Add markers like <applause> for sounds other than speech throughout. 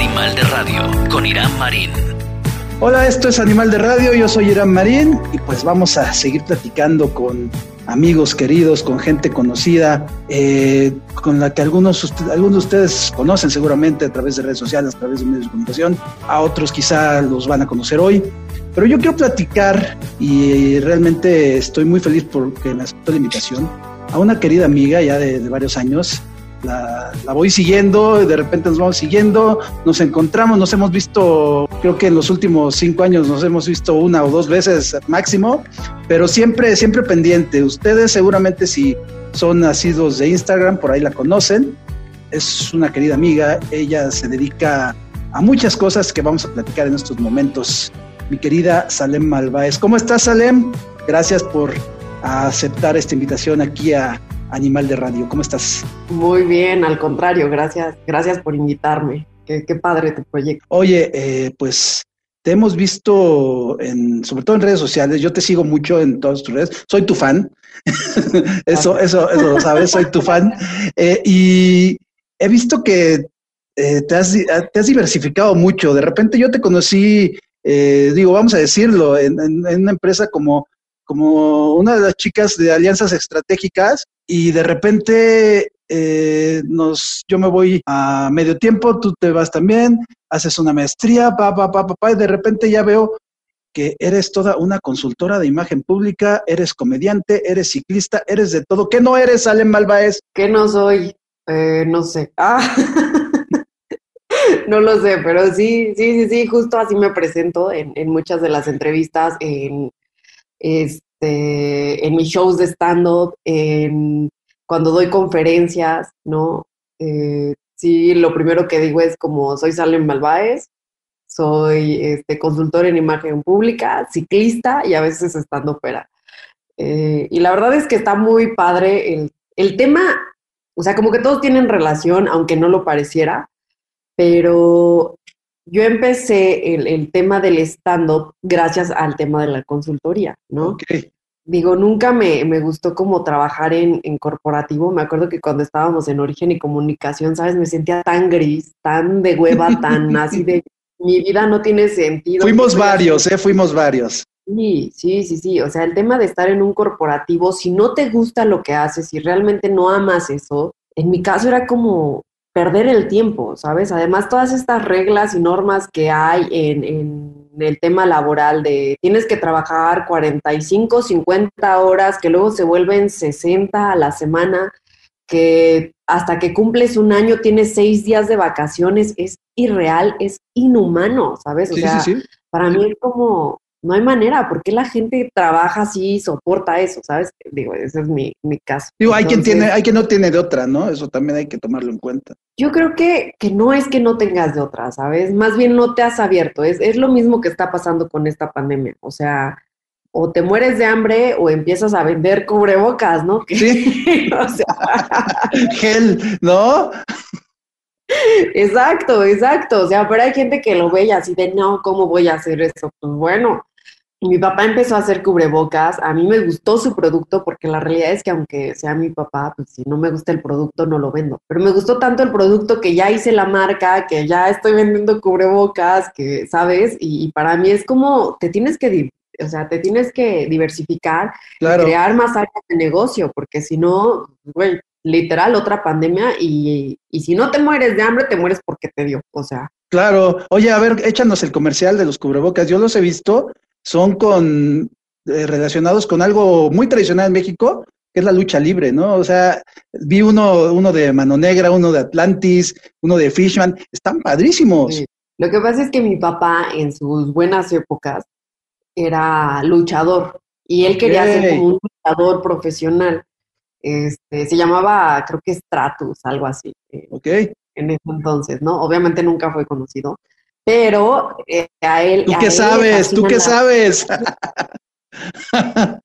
Animal de Radio con Irán Marín. Hola, esto es Animal de Radio, yo soy Irán Marín y pues vamos a seguir platicando con amigos queridos, con gente conocida, eh, con la que algunos, algunos de ustedes conocen seguramente a través de redes sociales, a través de medios de comunicación, a otros quizá los van a conocer hoy. Pero yo quiero platicar y realmente estoy muy feliz porque me aceptó la invitación a una querida amiga ya de, de varios años, la, voy siguiendo, de repente nos vamos siguiendo, nos encontramos, nos hemos visto, creo que en los últimos cinco años nos hemos visto una o dos veces máximo, pero siempre, siempre pendiente. Ustedes seguramente si son nacidos de Instagram, por ahí la conocen, es una querida amiga, ella se dedica a muchas cosas que vamos a platicar en estos momentos. Mi querida Salem Malváez. ¿Cómo estás, Salem? Gracias por aceptar esta invitación aquí a Animal de Radio. ¿Cómo estás? Muy bien, al contrario, gracias, gracias por invitarme. Qué, padre tu proyecto. Oye, eh, pues te hemos visto en, sobre todo en redes sociales. Yo te sigo mucho en todas tus redes. Soy tu fan. <laughs> eso, eso, eso lo sabes. Soy tu fan. <laughs> Eh, y he visto que eh, te, has, te, has, diversificado mucho. De repente yo te conocí, digo, vamos a decirlo, en, en una empresa como como una de las chicas de alianzas estratégicas y de repente eh, nos, yo me voy a medio tiempo, tú te vas también, haces una maestría, pa, pa, pa, pa, y de repente ya veo que eres toda una consultora de imagen pública, eres comediante, eres ciclista, eres de todo. ¿Qué no eres, Alem Malváez? ¿Qué no soy? Eh, no sé. <laughs> Ah. no lo sé, pero sí, sí, sí, sí, justo así me presento en, en muchas de las entrevistas, en, este, en mis shows de stand-up, cuando doy conferencias, ¿no? Eh, sí, lo primero que digo es como soy Salem Malváez, soy este, consultor en imagen pública, ciclista y a veces estando opera. Eh, y la verdad es que está muy padre el, el tema, o sea, como que todos tienen relación, aunque no lo pareciera, pero yo empecé el, tema del stand-up gracias al tema de la consultoría, ¿no? Digo, nunca me, gustó como trabajar en, corporativo. Me acuerdo que cuando estábamos en origen y comunicación, ¿sabes? Me sentía tan gris, tan de hueva, tan <laughs> así de mi vida no tiene sentido. Fuimos varios, ¿eh? Fuimos varios. Sí, sí, sí, sí. O sea, el tema de estar en un corporativo, si no te gusta lo que haces, si realmente no amas eso, en mi caso era como, perder el tiempo, ¿sabes? Además, todas estas reglas y normas que hay en, el tema laboral de tienes que trabajar 45, 50 horas, que luego se vuelven 60 a la semana, que hasta que cumples un año tienes seis días de vacaciones, es irreal, es inhumano, ¿sabes? O sea, para mí es como, no hay manera, ¿por qué la gente trabaja así y soporta eso? ¿Sabes? Digo, ese es mi, caso. Digo, hay quien tiene, hay quien no tiene de otra, ¿no? Eso también hay que tomarlo en cuenta. Yo creo que, que no es que no tengas de otra, ¿sabes? Más bien no te has abierto. Es, es lo mismo que está pasando con esta pandemia. O sea, o te mueres de hambre o empiezas a vender cubrebocas, ¿no? Sí. <laughs> o sea, <laughs> gel, ¿no? Exacto, exacto. O sea, pero hay gente que lo ve y así de, no, ¿cómo voy a hacer eso? Pues bueno, mi papá empezó a hacer cubrebocas, a mí me gustó su producto porque la realidad es que aunque sea mi papá, pues si no me gusta el producto no lo vendo. Pero me gustó tanto el producto que ya hice la marca, que ya estoy vendiendo cubrebocas, que sabes, y, para mí es como te tienes que, o sea, te tienes que diversificar, crear más áreas de negocio, porque si no, güey, literal otra pandemia y, y si no te mueres de hambre, te mueres porque te dio, o sea. Claro, oye, a ver, échanos el comercial de los cubrebocas, yo los he visto son con eh, relacionados con algo muy tradicional en México, que es la lucha libre, ¿no? O sea, vi uno, uno de Mano Negra, uno de Atlantis, uno de Fishman, están padrísimos. Lo que pasa es que mi papá en sus buenas épocas era luchador y él quería ser como un luchador profesional. Este, se llamaba, creo que Stratus, algo así. Eh, ok. En ese entonces, ¿no? Obviamente nunca fue conocido pero eh, a él... ¿Tú qué sabes? ¿Tú qué sabes? <laughs>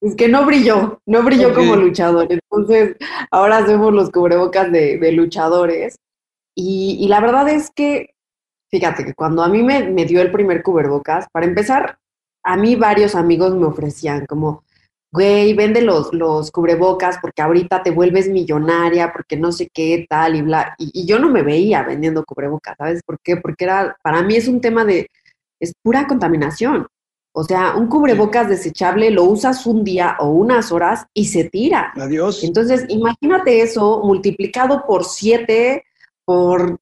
es que no brilló, no brilló como luchador. Entonces, ahora hacemos los cubrebocas de, luchadores. Y, la verdad es que, fíjate que cuando a mí me, me dio el primer cubrebocas, para empezar, a mí varios amigos me ofrecían como, güey, vende los, los cubrebocas porque ahorita te vuelves millonaria, porque no sé qué, tal y bla. Y, yo no me veía vendiendo cubrebocas, ¿sabes por qué? Porque era, para mí es un tema de, es pura contaminación. O sea, un cubrebocas desechable lo usas un día o unas horas y se tira. Adiós. Entonces, imagínate eso multiplicado por siete, por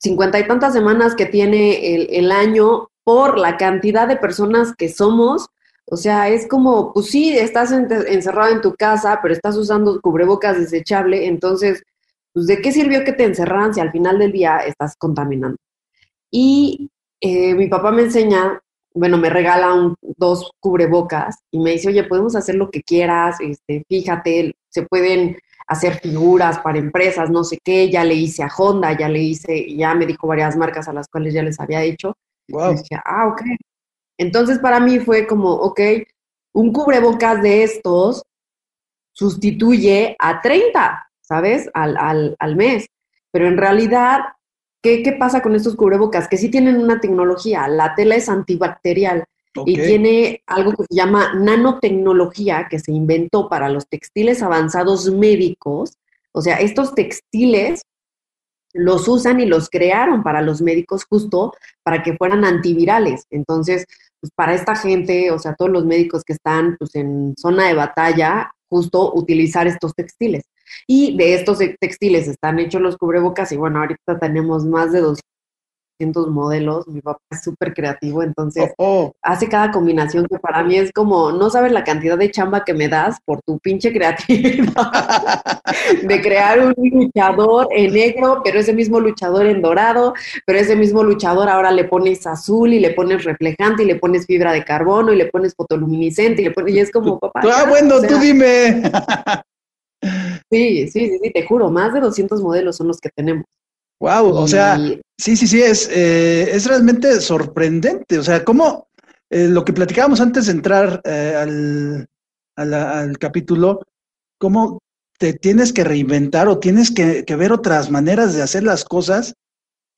cincuenta y tantas semanas que tiene el, el año, por la cantidad de personas que somos o sea, es como, pues sí, estás encerrado en tu casa, pero estás usando cubrebocas desechable, entonces, pues ¿de qué sirvió que te encerraran si al final del día estás contaminando? Y eh, mi papá me enseña, bueno, me regala un, dos cubrebocas y me dice, oye, podemos hacer lo que quieras, este, fíjate, se pueden hacer figuras para empresas, no sé qué, ya le hice a Honda, ya le hice, ya me dijo varias marcas a las cuales ya les había hecho. Wow. Y dije, ah, ok, entonces para mí fue como, ok, un cubrebocas de estos sustituye a 30, ¿sabes? Al, al, mes. Pero en realidad, ¿qué, ¿qué, pasa con estos cubrebocas? Que sí tienen una tecnología, la tela es antibacterial y tiene algo que se llama nanotecnología que se inventó para los textiles avanzados médicos. O sea, estos textiles los usan y los crearon para los médicos justo para que fueran antivirales. Entonces, pues para esta gente, o sea, todos los médicos que están pues, en zona de batalla, justo utilizar estos textiles. Y de estos textiles están hechos los cubrebocas y bueno, ahorita tenemos más de dos modelos, mi papá es súper creativo, entonces oh, oh. hace cada combinación que para mí es como, no sabes la cantidad de chamba que me das por tu pinche creatividad <laughs> de crear un luchador en negro, pero ese mismo luchador en dorado, pero ese mismo luchador ahora le pones azul y le pones reflejante y le pones fibra de carbono y le pones fotoluminiscente y le pones, y es como, papá. Ah, bueno, tú dime. sí, sí, sí, te juro, más de 200 modelos son los que tenemos. Wow, o sea, sí, sí, sí, es, eh, es realmente sorprendente. O sea, cómo eh, lo que platicábamos antes de entrar eh, al, al, capítulo, cómo te tienes que reinventar o tienes que, ver otras maneras de hacer las cosas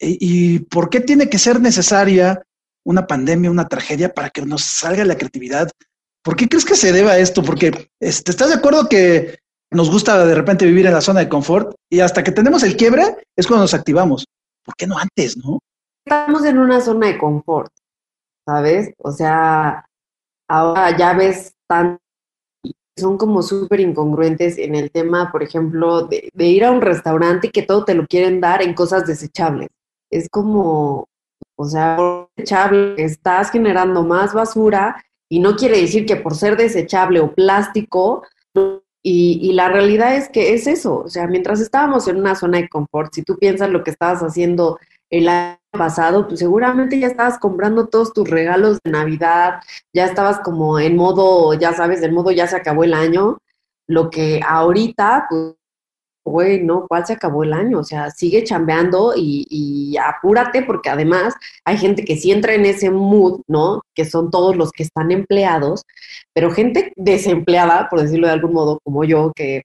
y, por qué tiene que ser necesaria una pandemia, una tragedia para que nos salga la creatividad. ¿Por qué crees que se deba a esto? Porque este, ¿estás de acuerdo que nos gusta de repente vivir en la zona de confort y hasta que tenemos el quiebre es cuando nos activamos. ¿Por qué no antes, no? Estamos en una zona de confort, ¿sabes? O sea, ahora ya ves tan son como súper incongruentes en el tema, por ejemplo, de, de, ir a un restaurante y que todo te lo quieren dar en cosas desechables. Es como, o sea, desechable, estás generando más basura y no quiere decir que por ser desechable o plástico y, la realidad es que es eso, o sea, mientras estábamos en una zona de confort, si tú piensas lo que estabas haciendo el año pasado, pues seguramente ya estabas comprando todos tus regalos de Navidad, ya estabas como en modo, ya sabes, el modo ya se acabó el año, lo que ahorita, pues güey, no, ¿cuál se acabó el año? O sea, sigue chambeando y, apúrate porque además hay gente que sí entra en ese mood, ¿no? Que son todos los que están empleados, pero gente desempleada, por decirlo de algún modo, como yo, que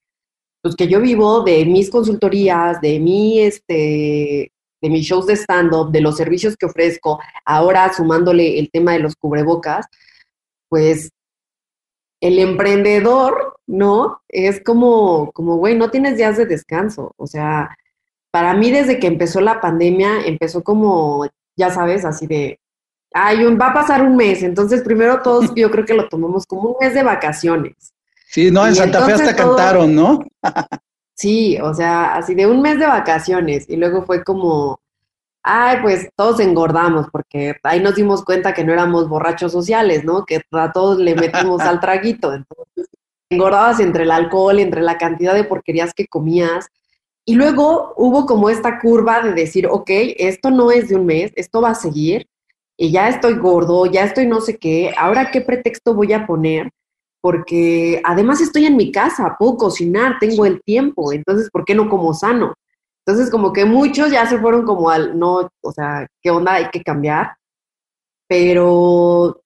pues que yo vivo de mis consultorías, de mi, este, de mis shows de stand-up, de los servicios que ofrezco, ahora sumándole el tema de los cubrebocas, pues el emprendedor, ¿no? Es como, como, güey, no tienes días de descanso. O sea, para mí desde que empezó la pandemia, empezó como, ya sabes, así de, ay, va a pasar un mes. Entonces, primero todos <laughs> yo creo que lo tomamos como un mes de vacaciones. Sí, no, en Santa Fe hasta cantaron, ¿no? sí, o sea, así de un mes de vacaciones. Y luego fue como, ay, pues todos engordamos, porque ahí nos dimos cuenta que no éramos borrachos sociales, ¿no? Que a todos le metimos <laughs> al traguito. Entonces, engordabas entre el alcohol, entre la cantidad de porquerías que comías. Y luego hubo como esta curva de decir, ok, esto no es de un mes, esto va a seguir, y ya estoy gordo, ya estoy no sé qué, ahora qué pretexto voy a poner, porque además estoy en mi casa, puedo cocinar, tengo el tiempo, entonces, ¿por qué no como sano? Entonces, como que muchos ya se fueron como al, no, o sea, ¿qué onda? Hay que cambiar. Pero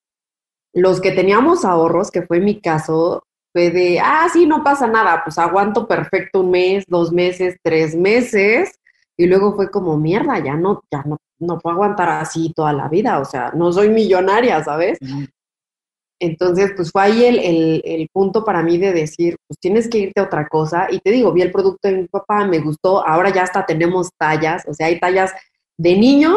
los que teníamos ahorros, que fue mi caso, fue de, ah, sí, no pasa nada, pues aguanto perfecto un mes, dos meses, tres meses. Y luego fue como, mierda, ya no, ya no, no puedo aguantar así toda la vida, o sea, no soy millonaria, ¿sabes? Entonces, pues fue ahí el, el, punto para mí de decir, pues tienes que irte a otra cosa. Y te digo, vi el producto de mi papá, me gustó, ahora ya hasta tenemos tallas, o sea, hay tallas de niño,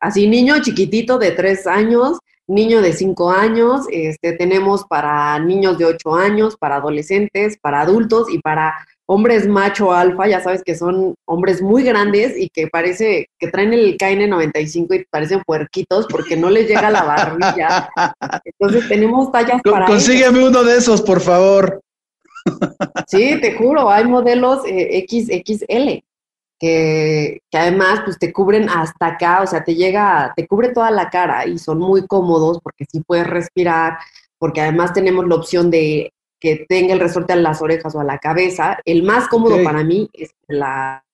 así niño chiquitito de tres años, niño de cinco años, este, tenemos para niños de ocho años, para adolescentes, para adultos y para hombres macho alfa, ya sabes que son hombres muy grandes y que parece que traen el KN95 y parecen puerquitos porque no les llega la barbilla. <laughs> Entonces tenemos tallas para Consígueme uno de esos, por favor. Sí, te juro, hay modelos eh, XXL que, que, además pues te cubren hasta acá, o sea, te llega, te cubre toda la cara y son muy cómodos porque sí puedes respirar, porque además tenemos la opción de que tenga el resorte a las orejas o a la cabeza. El más cómodo para mí es la,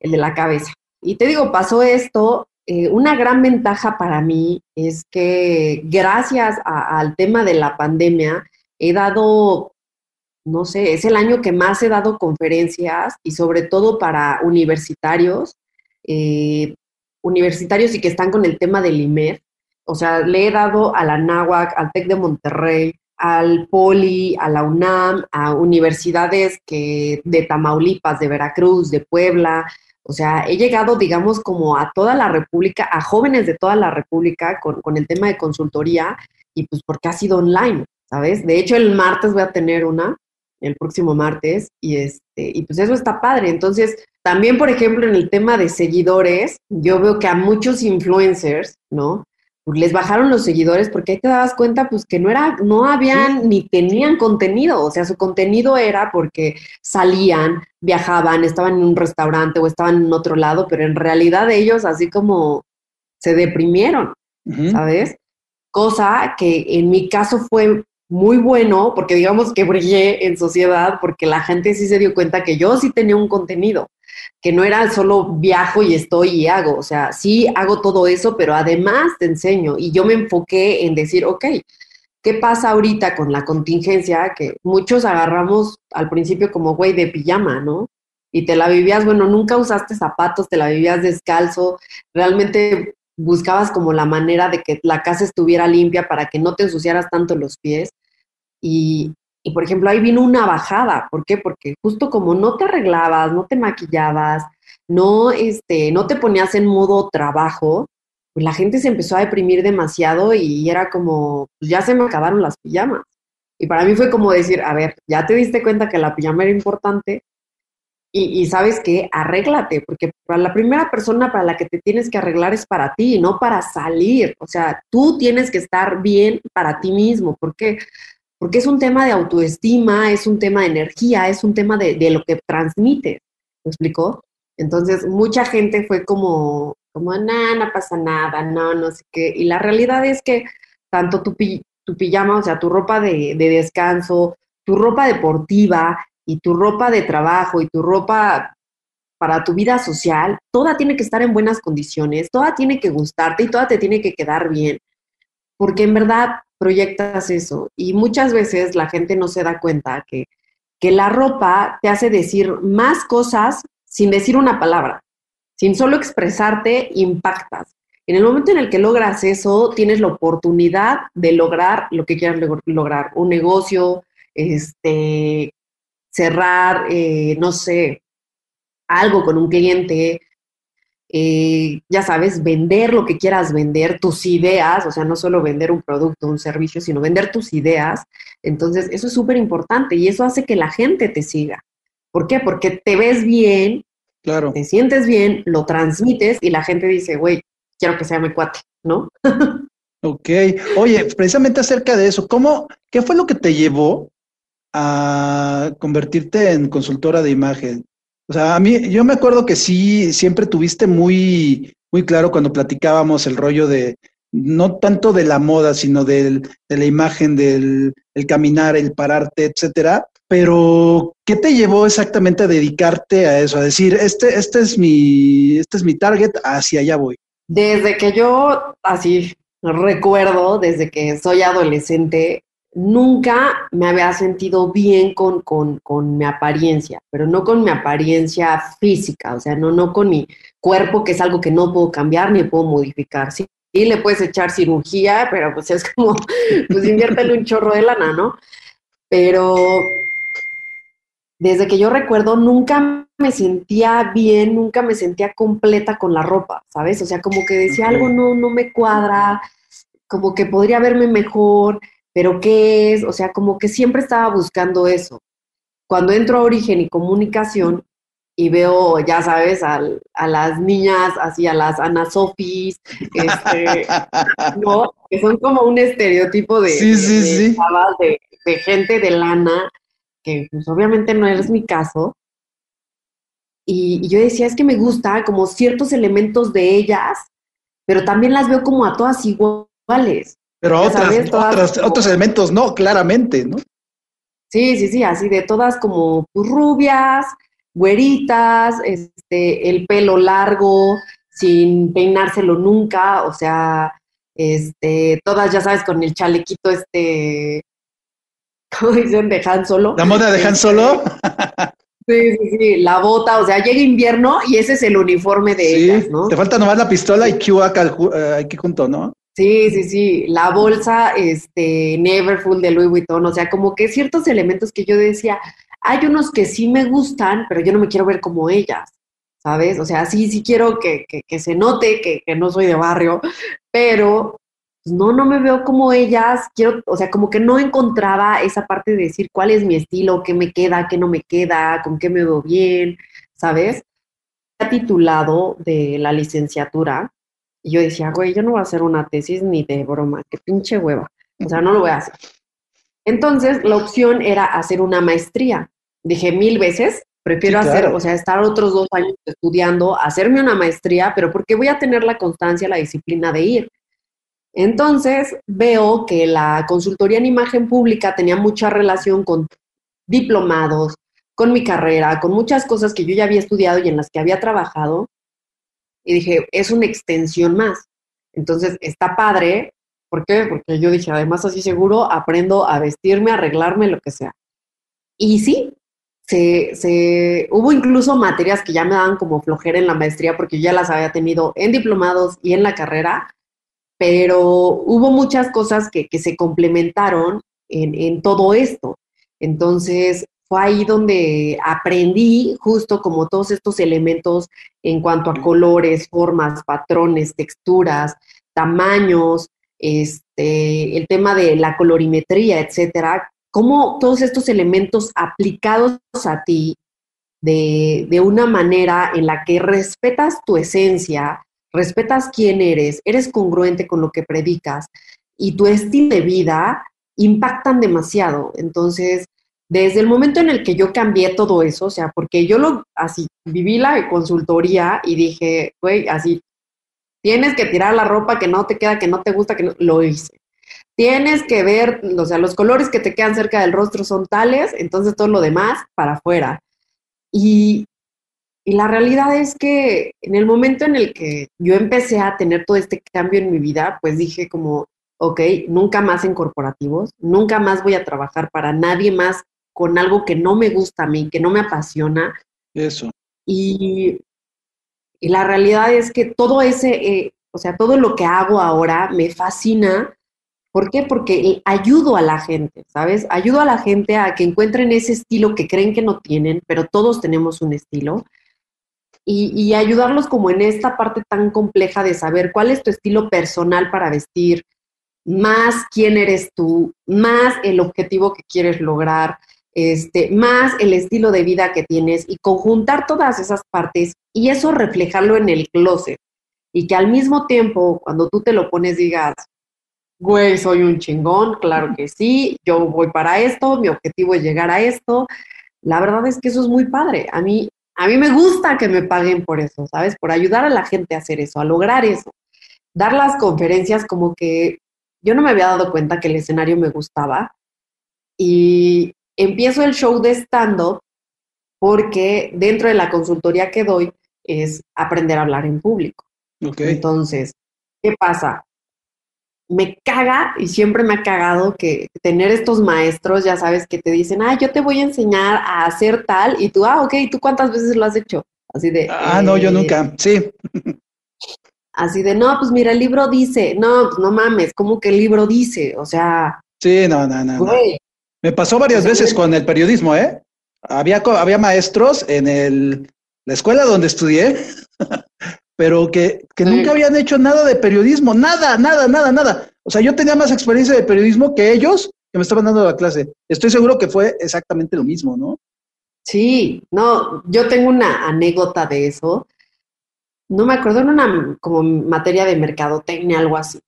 el de la cabeza. Y te digo, pasó esto. Eh, una gran ventaja para mí es que gracias al tema de la pandemia he dado, no sé, es el año que más he dado conferencias y sobre todo para universitarios, eh, universitarios y que están con el tema del IMER. O sea, le he dado a la NAWAC, al TEC de Monterrey, al Poli, a la UNAM, a universidades que de Tamaulipas, de Veracruz, de Puebla. O sea, he llegado, digamos, como a toda la República, a jóvenes de toda la República con, con el tema de consultoría y pues porque ha sido online, ¿sabes? De hecho, el martes voy a tener una, el próximo martes, y, este, y pues eso está padre. Entonces, también, por ejemplo, en el tema de seguidores, yo veo que a muchos influencers, ¿no? Pues, les bajaron los seguidores porque ahí te dabas cuenta pues que no era, no habían ni tenían contenido, o sea, su contenido era porque salían, viajaban, estaban en un restaurante o estaban en otro lado, pero en realidad ellos así como se deprimieron, ¿sabes? Cosa que en mi caso fue muy bueno porque digamos que brillé en sociedad porque la gente sí se dio cuenta que yo sí tenía un contenido que no era solo viajo y estoy y hago, o sea, sí hago todo eso, pero además te enseño y yo me enfoqué en decir, ok, ¿qué pasa ahorita con la contingencia? Que muchos agarramos al principio como güey de pijama, ¿no? Y te la vivías, bueno, nunca usaste zapatos, te la vivías descalzo, realmente buscabas como la manera de que la casa estuviera limpia para que no te ensuciaras tanto los pies. Y, y por ejemplo, ahí vino una bajada. ¿Por qué? Porque justo como no te arreglabas, no te maquillabas, no, este, no te ponías en modo trabajo, pues la gente se empezó a deprimir demasiado y era como, pues ya se me acabaron las pijamas. Y para mí fue como decir, a ver, ya te diste cuenta que la pijama era importante y, sabes que arréglate, porque para la primera persona para la que te tienes que arreglar es para ti, no para salir. O sea, tú tienes que estar bien para ti mismo. ¿Por qué? porque es un tema de autoestima, es un tema de energía, es un tema de, lo que transmite. ¿Me explicó? Entonces, mucha gente fue como, como, no, no pasa nada, no, no sé qué. Y la realidad es que tanto tu, tu pijama, o sea, tu ropa de, de descanso, tu ropa deportiva y tu ropa de trabajo y tu ropa para tu vida social, toda tiene que estar en buenas condiciones, toda tiene que gustarte y toda te tiene que quedar bien. Porque en verdad proyectas eso. Y muchas veces la gente no se da cuenta que, que la ropa te hace decir más cosas sin decir una palabra, sin solo expresarte, impactas. En el momento en el que logras eso, tienes la oportunidad de lograr lo que quieras lograr, un negocio, este, cerrar, eh, no sé, algo con un cliente, eh, ya sabes, vender lo que quieras vender, tus ideas, o sea, no solo vender un producto, un servicio, sino vender tus ideas. Entonces, eso es súper importante y eso hace que la gente te siga. ¿Por qué? Porque te ves bien, claro. te sientes bien, lo transmites y la gente dice, güey, quiero que sea mi cuate, ¿no? <laughs> ok. Oye, precisamente acerca de eso, ¿cómo, qué fue lo que te llevó a convertirte en consultora de imagen? O sea, a mí, yo me acuerdo que sí, siempre tuviste muy, muy claro cuando platicábamos el rollo de, no tanto de la moda, sino de la imagen, del el caminar, el pararte, etcétera. Pero, ¿qué te llevó exactamente a dedicarte a eso? A decir, este, este es mi, este es mi target, hacia allá voy. Desde que yo así recuerdo, desde que soy adolescente, nunca me había sentido bien con, con, mi apariencia, pero no con mi apariencia física, o sea, no, no con mi cuerpo, que es algo que no puedo cambiar ni puedo modificar, y le puedes echar cirugía, pero pues es como, <laughs> pues inviértele un chorro de lana, ¿no? Pero desde que yo recuerdo, nunca me sentía bien, nunca me sentía completa con la ropa, ¿sabes? O sea, como que decía algo no, no me cuadra, como que podría verme mejor, pero ¿qué es? O sea, como que siempre estaba buscando eso. Cuando entro a Origen y Comunicación y veo, ya sabes, a, las niñas, así a las Ana Sofis, este, <laughs> ¿no? Que son como un estereotipo de, de gente de lana que pues, obviamente no es mi caso. Y, yo decía, es que me gusta como ciertos elementos de ellas, pero también las veo como a todas iguales. Pero otras, otros elementos no, claramente, ¿no? Sí, sí, sí, así de todas como rubias, güeritas, este, el pelo largo, sin peinárselo nunca, o sea, este, todas, ya sabes, con el chalequito este <laughs> como dicen, de Han Solo. ¿La moda de Han Solo? Sí, sí, sí, la bota, o sea, llega invierno y ese es el uniforme de ellas, ¿no? Te falta nomás la pistola y Q acá eh, aquí junto, ¿no? Sí, sí, sí, la bolsa, este, Neverfull de Louis Vuitton, o sea, como que ciertos elementos que yo decía, hay unos que sí me gustan, pero yo no me quiero ver como ellas, ¿sabes? O sea, sí, sí quiero que, que, se note que, que no soy de barrio, pero pues, no, no me veo como ellas, quiero, o sea, como que no encontraba esa parte de decir cuál es mi estilo, qué me queda, qué no me queda, con qué me veo bien, ¿sabes? titulado de la licenciatura y yo decía, güey, yo no voy a hacer una tesis ni de broma, qué pinche hueva, o sea, no lo voy a hacer. Entonces, la opción era hacer una maestría. Dije mil veces, prefiero hacer, o sea, estar otros dos años estudiando, hacerme una maestría, pero porque voy a tener la constancia, la disciplina de ir. Entonces veo que la consultoría en imagen pública tenía mucha relación con diplomados, con mi carrera, con muchas cosas que yo ya había estudiado y en las que había trabajado. Y dije, es una extensión más. Entonces está padre. ¿Por qué? Porque yo dije, además así seguro aprendo a vestirme, a arreglarme, lo que sea. Y sí, se, se, hubo incluso materias que ya me daban como flojera en la maestría porque ya las había tenido en diplomados y en la carrera, pero hubo muchas cosas que, se complementaron en, todo esto. Entonces, fue ahí donde aprendí justo como todos estos elementos en cuanto a colores, formas, patrones, texturas, tamaños, este, el tema de la colorimetría, etcétera, cómo todos estos elementos aplicados a ti de, de una manera en la que respetas tu esencia, respetas quién eres, eres congruente con lo que predicas y tu estilo de vida impactan demasiado. Entonces, desde el momento en el que yo cambié todo eso, o sea, porque yo lo así viví la consultoría y dije, güey, así tienes que tirar la ropa que no te queda, que no te gusta, que no, lo hice. Tienes que ver, o sea, los colores que te quedan cerca del rostro son tales, entonces todo lo demás para afuera. Y, y la realidad es que en el momento en el que yo empecé a tener todo este cambio en mi vida, pues dije como, ok, nunca más en corporativos, nunca más voy a trabajar para nadie más con algo que no me gusta a mí, que no me apasiona. Eso. Y, y la realidad es que todo ese, eh, o sea, todo lo que hago ahora me fascina. ¿Por qué? Porque ayudo a la gente, ¿sabes? Ayudo a la gente a que encuentren ese estilo que creen que no tienen, pero todos tenemos un estilo y, ayudarlos como en esta parte tan compleja de saber cuál es tu estilo personal para vestir, más quién eres tú, más el objetivo que quieres lograr, este, más el estilo de vida que tienes y conjuntar todas esas partes y eso reflejarlo en el closet. Y que al mismo tiempo, cuando tú te lo pones, digas, güey, soy un chingón, claro que sí, yo voy para esto, mi objetivo es llegar a esto. La verdad es que eso es muy padre. A mí a mí me gusta que me paguen por eso, ¿sabes? Por ayudar a la gente a hacer eso, a lograr eso. Dar las conferencias como que yo no me había dado cuenta que el escenario me gustaba y empiezo el show de stand-up porque dentro de la consultoría que doy es aprender a hablar en público. Entonces, ¿qué pasa? me caga y siempre me ha cagado que tener estos maestros, ya sabes, que te dicen, ah, yo te voy a enseñar a hacer tal, y tú, ah, ok, ¿tú cuántas veces lo has hecho? Así de... Ah, no, yo nunca, sí. Así de, no, pues mira, el libro dice, no, pues no mames, ¿cómo que el libro dice? O sea, Sí, no, no, no. no. güey, Me pasó varias Pues, veces con el periodismo, ¿eh? Había, había maestros en el, la escuela donde estudié, <laughs> pero que, que Sí. nunca habían hecho nada de periodismo, nada, nada, nada, nada. O sea, yo tenía más experiencia de periodismo que ellos que me estaban dando la clase. Estoy seguro que fue exactamente lo mismo, ¿no? Sí, no, yo tengo una anécdota de eso. No me acuerdo, en una como materia de mercadotecnia, algo así,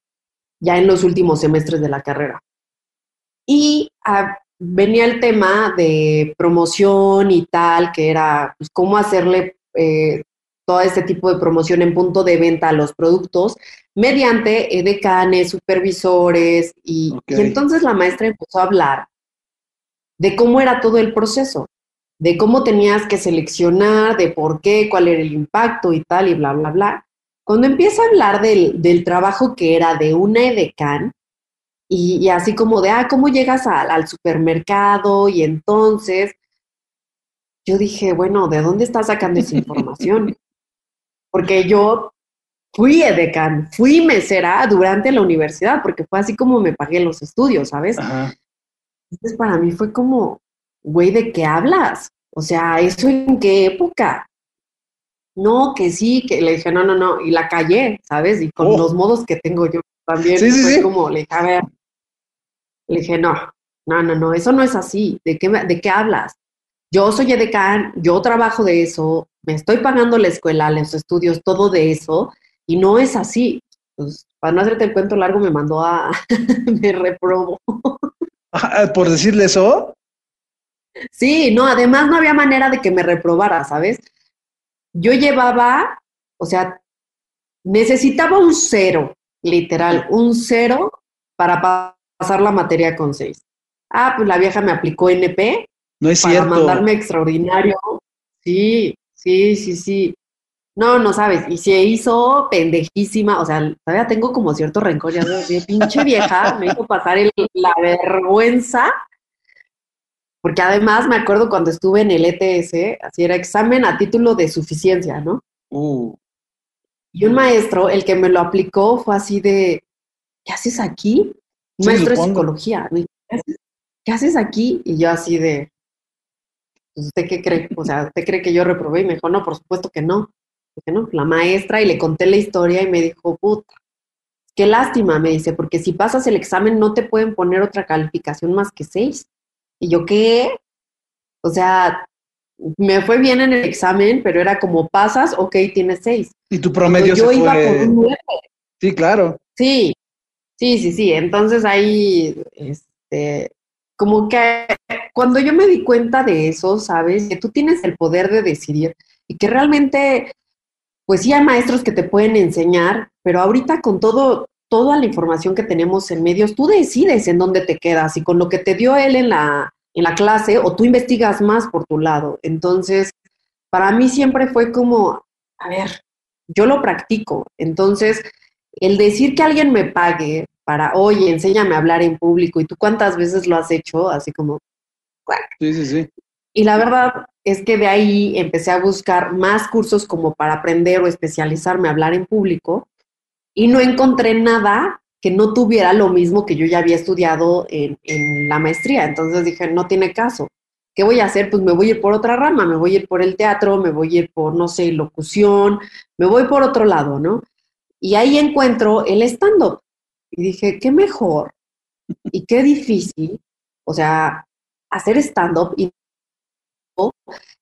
ya en los últimos semestres de la carrera. Y ah, venía el tema de promoción y tal, que era pues, cómo hacerle eh, todo este tipo de promoción en punto de venta a los productos mediante edecanes, supervisores, y, Ok. y entonces la maestra empezó a hablar de cómo era todo el proceso, de cómo tenías que seleccionar, de por qué, cuál era el impacto y tal, y bla, bla, bla. Cuando empieza a hablar del, del trabajo que era de una edecán, y, y así como de, ah, ¿cómo llegas al, al supermercado? Y entonces, yo dije, bueno, ¿de dónde está sacando esa información? <laughs> Porque yo fui edecán, fui mesera durante la universidad, porque fue así como me pagué los estudios, ¿sabes? Ajá. Entonces para mí fue como, güey, ¿de qué hablas? O sea, ¿eso en qué época? No, que sí, que le dije, no, no, no, y la callé, ¿sabes? Y con Oh. los modos que tengo yo también, Sí, sí, fue sí. como, le dije, a ver, le dije, no, no, no, no, eso no es así, ¿de qué, de qué hablas? Yo soy edecán, yo trabajo de eso, me estoy pagando la escuela, los estudios, todo de eso, y no es así. Pues, para no hacerte el cuento largo, me mandó a, <laughs> me reprobó. Ajá, Por decirle eso, Sí, no, además no había manera de que me reprobara, ¿sabes? Yo llevaba, o sea, necesitaba un cero, literal, un cero para pa- pasar la materia con seis. Ah, pues la vieja me aplicó NP no es para cierto. mandarme extraordinario. Sí, sí, sí, sí. No, no sabes, y se hizo pendejísima, o sea, todavía tengo como cierto rencor, ya de pinche vieja, <laughs> me hizo pasar el- la vergüenza, porque además me acuerdo cuando estuve en el ETS, así era examen a título de suficiencia, ¿no? Uh, Y un maestro, el que me lo aplicó, fue así de, ¿qué haces aquí? Sí, maestro de psicología. ¿Qué haces, aquí? Y yo así de, pues, ¿usted qué cree? O sea, ¿usted cree que yo reprobé? Y me dijo, no, por supuesto que no. Dije, no, la maestra, y le conté la historia y me dijo, puta, qué lástima, me dice, porque si pasas el examen no te pueden poner otra calificación más que seis. Y yo, ¿qué? O sea, me fue bien en el examen, pero era como pasas, ok, tienes seis. y tu promedio yo se iba por fue. un nueve. Sí, claro. Sí, sí, sí, sí. Entonces ahí, este, como que cuando yo me di cuenta de eso, sabes, que tú tienes el poder de decidir y que realmente, pues sí hay maestros que te pueden enseñar, pero ahorita con todo, toda la información que tenemos en medios, tú decides en dónde te quedas y con lo que te dio él en la, en la clase o tú investigas más por tu lado. Entonces, para mí siempre fue como, a ver, yo lo practico. Entonces, el decir que alguien me pague para, oye, enséñame a hablar en público, y tú cuántas veces lo has hecho, así como, Sí, sí, sí. y la verdad es que de ahí empecé a buscar más cursos como para aprender o especializarme a hablar en público y no encontré nada que no tuviera lo mismo que yo ya había estudiado en, en la maestría. Entonces dije, no tiene caso. ¿Qué voy a hacer? Pues me voy a ir por otra rama, me voy a ir por el teatro, me voy a ir por, no sé, locución, me voy por otro lado, ¿no? Y ahí encuentro el stand-up. Y dije, qué mejor y qué difícil, o sea, hacer stand-up y,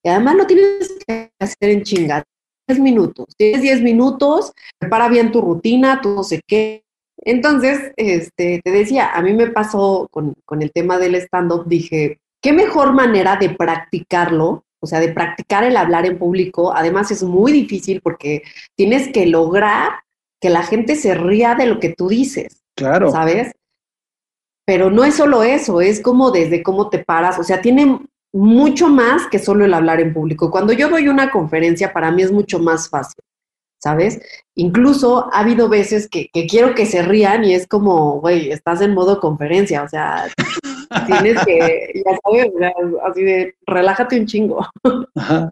y además lo tienes que hacer en chinga. 10 minutos, tienes 10 minutos, prepara bien tu rutina, tu no sé qué. Entonces, este, te decía, a mí me pasó con, con el tema del stand-up, dije, qué mejor manera de practicarlo, o sea, de practicar el hablar en público. Además, es muy difícil porque tienes que lograr que la gente se ría de lo que tú dices. Claro. ¿sabes? Pero no es solo eso, es como desde cómo te paras, o sea, tiene mucho más que solo el hablar en público. Cuando yo doy una conferencia, para mí es mucho más fácil, ¿sabes? Incluso ha habido veces que, que quiero que se rían y es como, güey, estás en modo conferencia, o sea, <laughs> tienes que, ya sabes, así de, relájate un chingo. Ajá.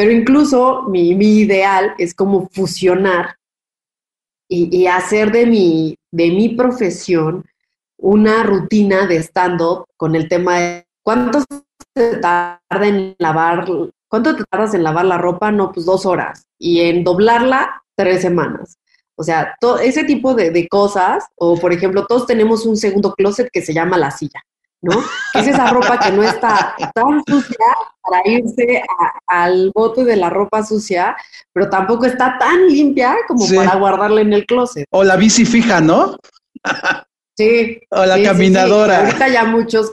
Pero incluso mi, mi ideal es como fusionar y, hacer de mi, de mi profesión una rutina de stand-up con el tema de cuánto te tarda en lavar, cuánto te tardas en lavar la ropa, no, pues dos horas, y en doblarla, tres semanas. O sea, ese tipo de, de, cosas, o por ejemplo, todos tenemos un segundo closet que se llama la silla. ¿No? Es esa ropa que no está tan sucia para irse al bote de la ropa sucia, pero tampoco está tan limpia como para guardarla en el closet. O la bici fija, ¿no? Sí. <laughs> O la caminadora. Ahorita ya muchos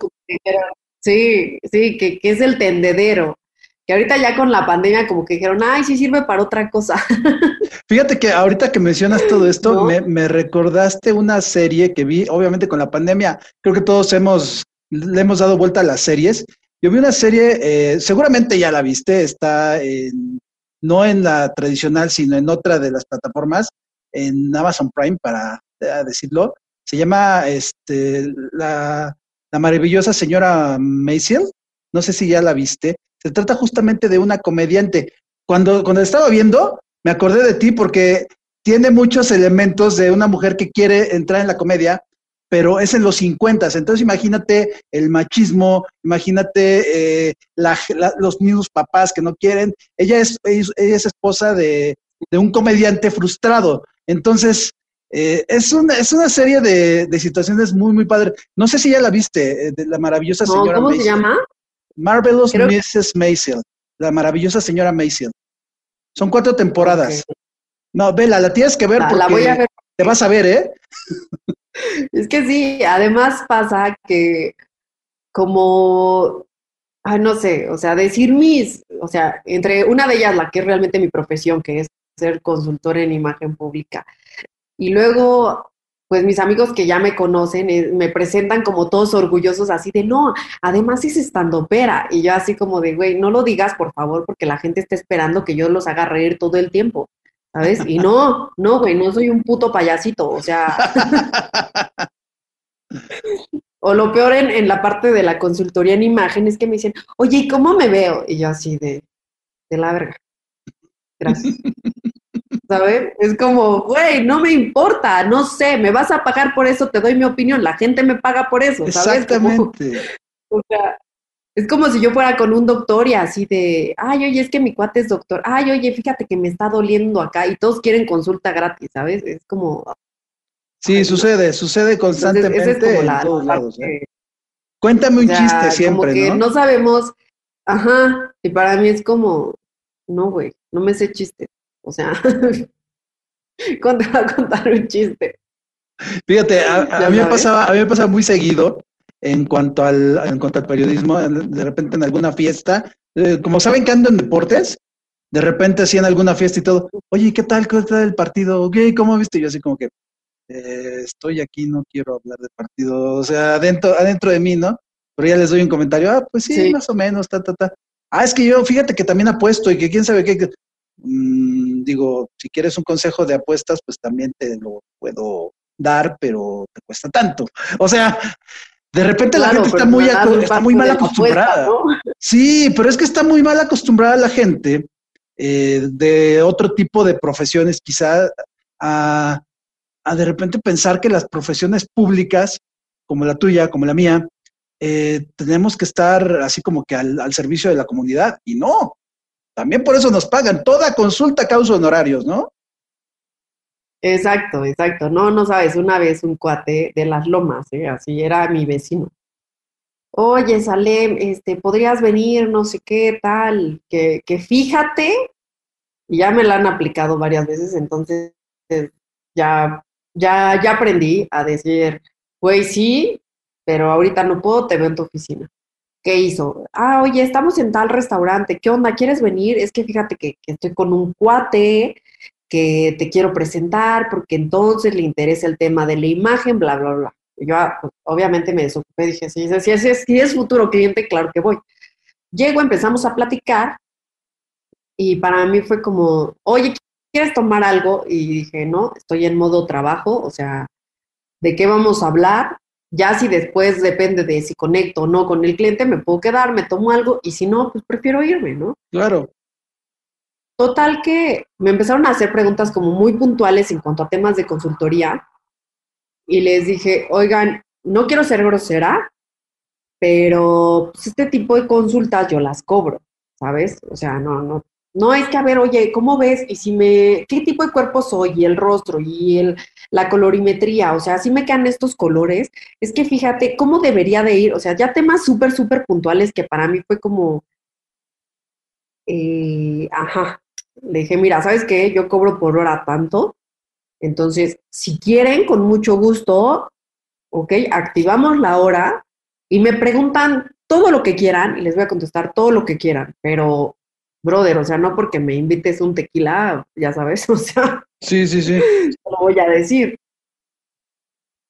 sí, sí, que, es el tendedero. Que ahorita ya con la pandemia como que dijeron, ay, sí sirve para otra cosa. <laughs> Fíjate que ahorita que mencionas todo esto, me, me recordaste una serie que vi, obviamente con la pandemia, creo que todos hemos le hemos dado vuelta a las series. Yo vi una serie, eh, seguramente ya la viste, está en, no en la tradicional, sino en otra de las plataformas, en Amazon Prime, para decirlo. Se llama este, la, la maravillosa señora Maisel. No sé si ya la viste. Se trata justamente de una comediante. Cuando, cuando estaba viendo, me acordé de ti porque tiene muchos elementos de una mujer que quiere entrar en la comedia, pero es en los 50. Entonces imagínate el machismo, imagínate eh, los mismos papás que no quieren. Ella es, ella es esposa de, un comediante frustrado. Entonces, eh, es, una, es una serie de, situaciones muy, muy padre. No sé si ya la viste, eh, de la maravillosa señora ¿Cómo se llama? Marvelous Mrs. Maisel, la maravillosa señora Maisel. Son cuatro temporadas. No, vela, la tienes que ver porque la voy a ver. Te vas a ver, ¿eh? Es que sí, además pasa que como, ay, no sé, o sea, decir mis, o sea, entre una de ellas, la que es realmente mi profesión, que es ser consultor en imagen pública, y luego, pues mis amigos que ya me conocen eh, me presentan como todos orgullosos así de, no, además es estandopera, y yo así como de, güey, no lo digas por favor, porque la gente está esperando que yo los haga reír todo el tiempo. ¿Sabes? Y no, no, güey, no soy un puto payasito, o sea. o lo peor en, la parte de la consultoría en imagen es que me dicen, oye, ¿y cómo me veo? Y yo así de, de la verga. Gracias. ¿Sabes? Es como, güey, no me importa, no sé, me vas a pagar por eso, te doy mi opinión, la gente me paga por eso, ¿sabes? Exactamente. <laughs> o sea, es como si yo fuera con un doctor y así de, ay, oye, es que mi cuate es doctor, ay, oye, fíjate que me está doliendo acá y todos quieren consulta gratis, ¿sabes? Es como... Sí, sucede, sucede constantemente en todos lados. ¿eh? Cuéntame un chiste siempre, como que ¿no? sabemos, ajá, y para mí es como, no, güey, no me sé chiste. O sea, <laughs> ¿cuándo va a contar un chiste? Fíjate, a, mí me pasaba, a mí me pasa muy seguido en cuanto al, en cuanto al periodismo, de repente en alguna fiesta, eh, como saben que ando en deportes, de repente hacían alguna fiesta y todo, oye, ¿qué tal? ¿Qué tal el partido? ¿Cómo viste? Y yo así como que, eh, estoy aquí, no quiero hablar de partido, o sea, adentro, adentro de mí, ¿no? Pero ya les doy un comentario, ah, pues sí, más o menos, ta, ta, ta. Ah, es que yo, fíjate que también apuesto y que quién sabe qué. Mm, digo, si quieres un consejo de apuestas, pues también te lo puedo dar, pero te cuesta tanto. O sea, de repente la gente está muy, está muy mal acostumbrada. Sí, pero es que está muy mal acostumbrada la gente eh, de otro tipo de profesiones, quizá a, de repente pensar que las profesiones públicas, como la tuya, como la mía, eh, tenemos que estar así como que al, al, servicio de la comunidad. Y no, también por eso nos pagan. Toda consulta causa honorarios, ¿no? Exacto, exacto. No, no sabes, una vez un cuate de las lomas, ¿eh? así era mi vecino. Oye, Salem, este, podrías venir, no sé qué, tal, que, que fíjate, y ya me la han aplicado varias veces, entonces ya, ya, ya aprendí a decir, güey, sí, pero ahorita no puedo, te veo en tu oficina. ¿Qué hizo? Ah, oye, estamos en tal restaurante, ¿qué onda? ¿Quieres venir? Es que fíjate que, que estoy con un cuate que te quiero presentar porque entonces le interesa el tema de la imagen, bla, bla, bla. yo ah, pues, obviamente me desocupé, dije, sí, si es, si es futuro cliente, claro que voy. Llego, empezamos a platicar y para mí fue como, oye, ¿quieres tomar algo? Y dije, no, estoy en modo trabajo, o sea, ¿de qué vamos a hablar? Ya si después depende de si conecto o no con el cliente, me puedo quedar, me tomo algo y si no, pues prefiero irme, ¿no? Claro. Total que me empezaron a hacer preguntas como muy puntuales en cuanto a temas de consultoría y les dije, oigan, no quiero ser grosera, pero pues, este tipo de consultas yo las cobro, ¿sabes? O sea, no, no, no es que, a ver, oye, ¿cómo ves? Y si me, ¿qué tipo de cuerpo soy? Y el rostro y el, la colorimetría, o sea, si me quedan estos colores, es que fíjate, ¿cómo debería de ir? O sea, ya temas súper, súper puntuales que para mí fue como, eh, ajá, le dije, mira, ¿sabes qué? Yo cobro por hora tanto, entonces, si quieren, con mucho gusto, ok, activamos la hora y me preguntan todo lo que quieran y les voy a contestar todo lo que quieran, pero brother, o sea, no porque me invites un tequila, ya sabes, <laughs> o sea. Sí, sí, sí. Lo voy a decir.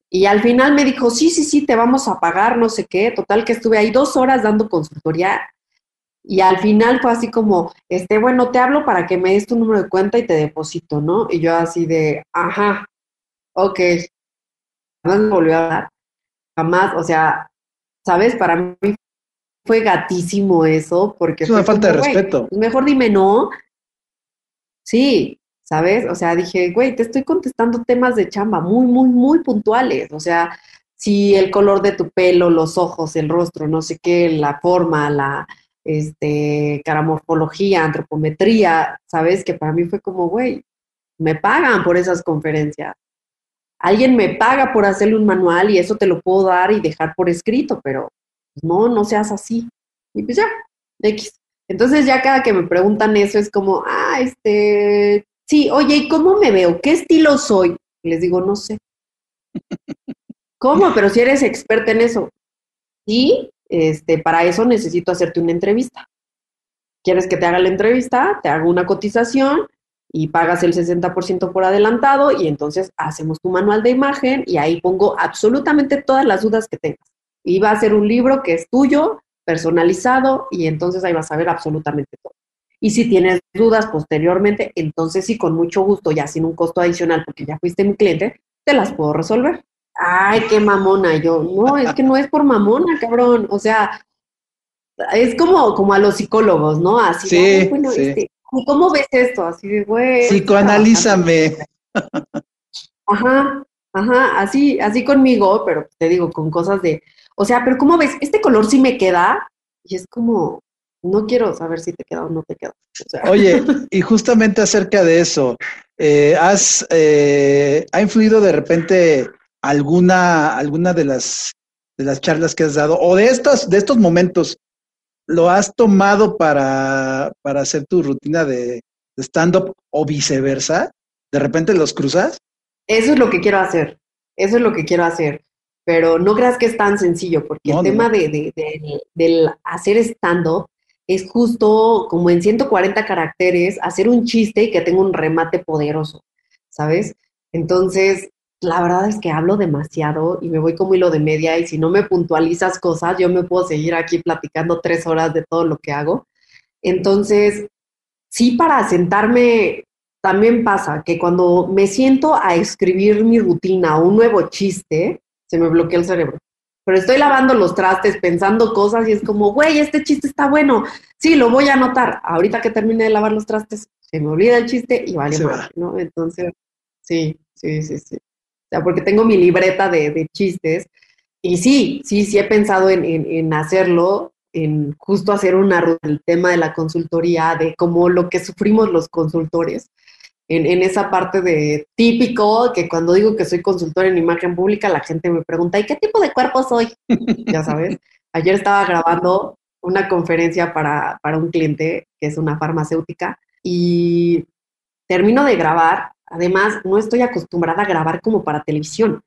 Y al final me dijo, sí, sí, sí, te vamos a pagar, no sé qué. Total que estuve ahí dos horas dando consultoría y al final fue así como, este, bueno, te hablo para que me des tu número de cuenta y te deposito, ¿no? Y yo así de, ajá, ok. Jamás me volvió a dar. Jamás, o sea, ¿sabes? Para mí fue gatísimo eso, porque... Es una falta de respeto. Pues mejor dime no. Sí, ¿sabes? O sea, dije, güey, te estoy contestando temas de chamba muy, muy, muy puntuales. O sea, si el color de tu pelo, los ojos, el rostro, no sé qué, la forma, la este, caramorfología, antropometría, ¿sabes? Que para mí fue como, güey, me pagan por esas conferencias. Alguien me paga por hacerle un manual y eso te lo puedo dar y dejar por escrito, pero no, no seas así. Y pues ya, X. Entonces ya cada que me preguntan eso es como, ah, este, sí, oye, ¿y cómo me veo? ¿Qué estilo soy? les digo, no sé. <laughs> ¿Cómo? Pero si eres experta en eso. Y este, para eso necesito hacerte una entrevista. ¿Quieres que te haga la entrevista? Te hago una cotización y pagas el 60% por adelantado y entonces hacemos tu manual de imagen y ahí pongo absolutamente todas las dudas que tengas. Y va a ser un libro que es tuyo, personalizado, y entonces ahí vas a ver absolutamente todo. Y si tienes dudas posteriormente, entonces sí, con mucho gusto, ya sin un costo adicional, porque ya fuiste mi cliente, te las puedo resolver. Ay, qué mamona. yo, no, es que no es por mamona, cabrón. O sea, es como, como a los psicólogos, ¿no? Así, sí, bueno, este, ¿cómo ves esto? Así de, güey. Psicoanalízame. Ajá, ajá, así, así conmigo, pero te digo, con cosas de, o sea, pero ¿cómo ves? Este color sí me queda y es como, no quiero saber si te queda o no te queda. Oye, <laughs> y justamente acerca de eso, eh, ¿has, eh, ¿ha influido de repente alguna, alguna de las de las charlas que has dado o de estos, de estos momentos, lo has tomado para, para hacer tu rutina de, stand-up o viceversa? ¿De repente los cruzas? Eso es lo que quiero hacer. Eso es lo que quiero hacer pero no creas que es tan sencillo, porque el tema de, de, de, del hacer stand-up es justo como en 140 caracteres, hacer un chiste y que tenga un remate poderoso, ¿sabes? Entonces, la verdad es que hablo demasiado y me voy como hilo de media y si no me puntualizas cosas, yo me puedo seguir aquí platicando tres horas de todo lo que hago. Entonces, sí, para sentarme, también pasa que cuando me siento a escribir mi rutina o un nuevo chiste, se me bloquea el cerebro. Pero estoy lavando los trastes, pensando cosas y es como, güey, este chiste está bueno. Sí, lo voy a anotar. Ahorita que termine de lavar los trastes, se me olvida el chiste y vale mal, ¿no? Entonces, sí, sí, sí, sí. O sea, porque tengo mi libreta de, chistes y sí, sí, sí he pensado en, en, hacerlo, en justo hacer una ruta del tema de la consultoría, de cómo lo que sufrimos los consultores en, esa parte de típico, que cuando digo que soy consultor en imagen pública, la gente me pregunta, ¿y qué tipo de cuerpo soy? <laughs> ya sabes, ayer estaba grabando una conferencia para, para un cliente que es una farmacéutica y termino de grabar, además no estoy acostumbrada a grabar como para televisión.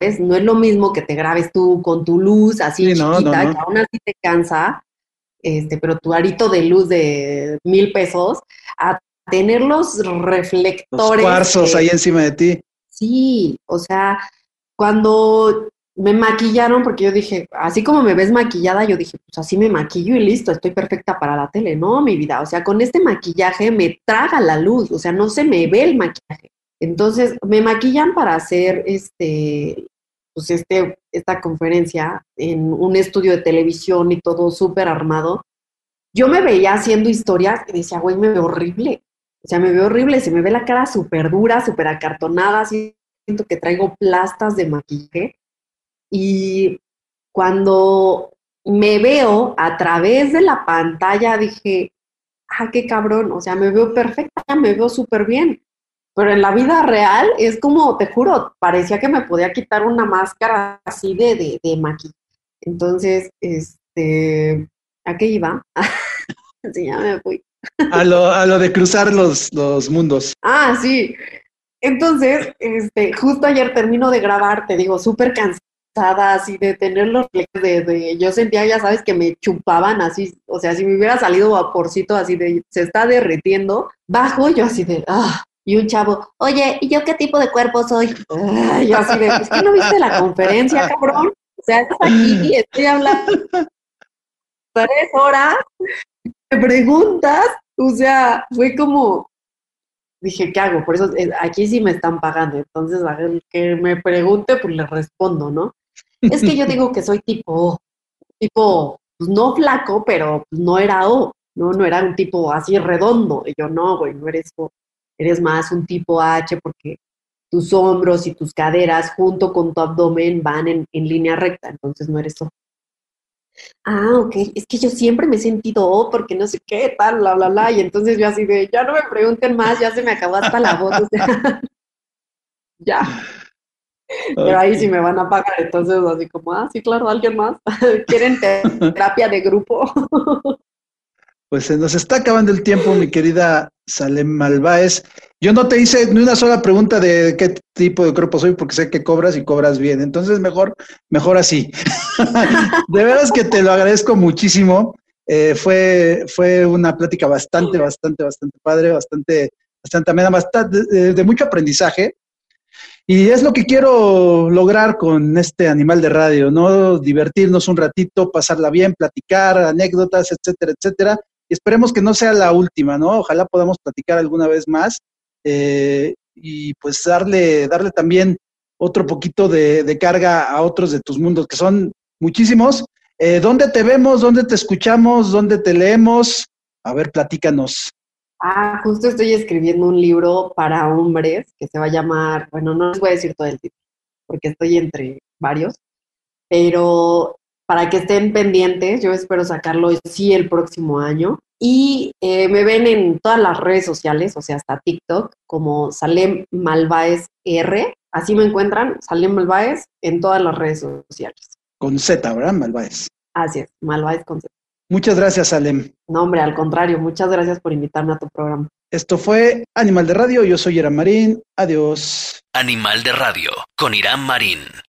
¿ves? No es lo mismo que te grabes tú con tu luz así chiquita, que aún así te cansa, este, pero tu arito de luz de mil pesos, a tener los reflectores. Los cuarzos ahí encima de ti. Sí, o sea, cuando me maquillaron, porque yo dije, así como me ves maquillada, yo dije, pues así me maquillo y listo, estoy perfecta para la tele. No, mi vida, o sea, con este maquillaje me traga la luz, o sea, no se me ve el maquillaje. Entonces, me maquillan para hacer este, pues este, esta conferencia en un estudio de televisión y todo súper armado. Yo me veía haciendo historias y decía, güey, me veo horrible O sea, me veo horrible, se me ve la cara súper dura, súper acartonada, siento que traigo plastas de maquillaje. Y cuando me veo a través de la pantalla, dije, ah, qué cabrón, o sea, me veo perfecta, me veo súper bien. Pero en la vida real es como, te juro, parecía que me podía quitar una máscara así de, de, de maquillaje. Entonces, este, ¿a qué iba? <laughs> sí, ya me fui. a, lo, a lo de cruzar los, los mundos. Ah, sí. Entonces, este, justo ayer termino de grabar, te digo, súper cansada, así de tener los de, de, yo sentía, ya sabes, que me chupaban así, o sea, si me hubiera salido vaporcito así de, se está derritiendo, bajo yo así de, ah, y un chavo, oye, ¿y yo qué tipo de cuerpo soy? Ah, yo así de, ¿es que no viste la conferencia, <laughs> cabrón? O sea, estás aquí y estoy hablando tres horas, me preguntas, o sea, fue como, dije, ¿qué hago? Por eso eh, aquí sí me están pagando, entonces a ver, que me pregunte, pues le respondo, ¿no? Es que yo digo que soy tipo, tipo, pues no flaco, pero pues, no era O, ¿no? No era un tipo así redondo. Y yo, no, güey, no eres O, eres más un tipo H porque tus hombros y tus caderas junto con tu abdomen van en, en línea recta, entonces no eres O. Ah, ok, es que yo siempre me he sentido O porque no sé qué, tal, bla, bla, bla, y entonces yo así de, ya no me pregunten más, ya se me acabó hasta la voz, o sea, <laughs> ya. <laughs> Pero ahí sí me van a pagar, entonces así como, ah, sí, claro, alguien más. <laughs> ¿Quieren terapia de grupo? <laughs> Pues se nos está acabando el tiempo, mi querida Salem Malváez. Yo no te hice ni una sola pregunta de qué tipo de cuerpo soy, porque sé que cobras y cobras bien. Entonces, mejor, mejor así. de veras que te lo agradezco muchísimo. Eh, fue, fue una plática bastante, bastante, bastante padre, bastante, bastante amena, bastante, de, de mucho aprendizaje. Y es lo que quiero lograr con este animal de radio, ¿no? Divertirnos un ratito, pasarla bien, platicar, anécdotas, etcétera, etcétera. Y esperemos que no sea la última, ¿no? Ojalá podamos platicar alguna vez más eh, y pues darle, darle también otro poquito de, carga a otros de tus mundos, que son muchísimos. Eh, ¿Dónde te vemos? ¿Dónde te escuchamos? ¿Dónde te leemos? A ver, platícanos. Ah, justo estoy escribiendo un libro para hombres que se va a llamar, bueno, no les voy a decir todo el título, porque estoy entre varios, pero para que estén pendientes, yo espero sacarlo sí el próximo año. Y eh, me ven en todas las redes sociales, o sea, hasta TikTok, como Salem Malváez R. Así me encuentran, Salem Malváez, en todas las redes sociales. Con Z, ¿verdad? Malváez. Así es, Malváez con Z. Muchas gracias, Salem. No, hombre, al contrario, muchas gracias por invitarme a tu programa. Esto fue Animal de Radio, yo soy Irán Marín, adiós. Animal de Radio, con Irán Marín.